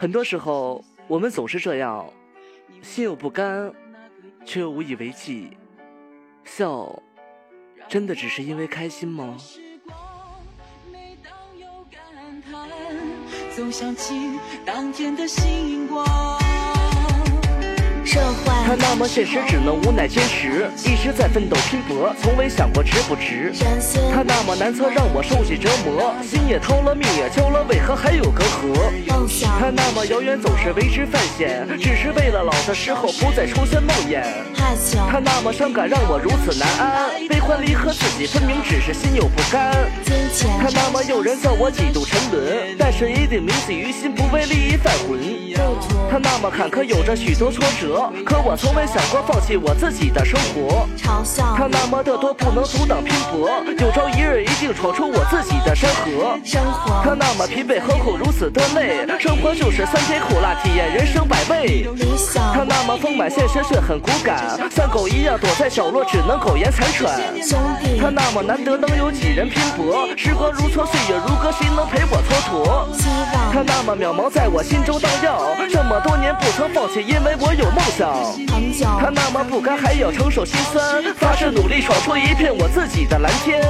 很多时候，我们总是这样，心有不甘，却又无以为继。笑，真的只是因为开心吗？总想起当天的星光。他那么现实，只能无奈坚持，一直在奋斗拼搏，从未想过值不值。他那么难测，让我受尽折磨，心也掏了，命也交了，为何还有隔阂？那么遥远，总是为之犯险，只是为了老的时候不再出现梦魇。他那么伤感，让我如此难安，悲欢离合，自己分明，只是心有不甘。他那么诱人，叫我几度沉沦，但是一定铭记于心，不为利益犯浑。他那么坎坷，有着许多挫折。可我从未想过放弃我自己的生活。他那么的多，不能阻挡拼搏。有朝一日，一定闯出我自己的山河。他那么疲惫，何苦如此的累？生活就是酸甜苦辣，体验人生百味。么丰满，现实却很骨感，像狗一样躲在角落，只能苟延残喘。他那么难得，能有几人拼搏？时光如梭，岁月如歌，谁能陪我蹉跎？他那么渺茫，在我心中荡漾。这么多年不曾放弃，因为我有梦想。他那么不甘，还要承受心酸，发誓努力闯出一片我自己的蓝天。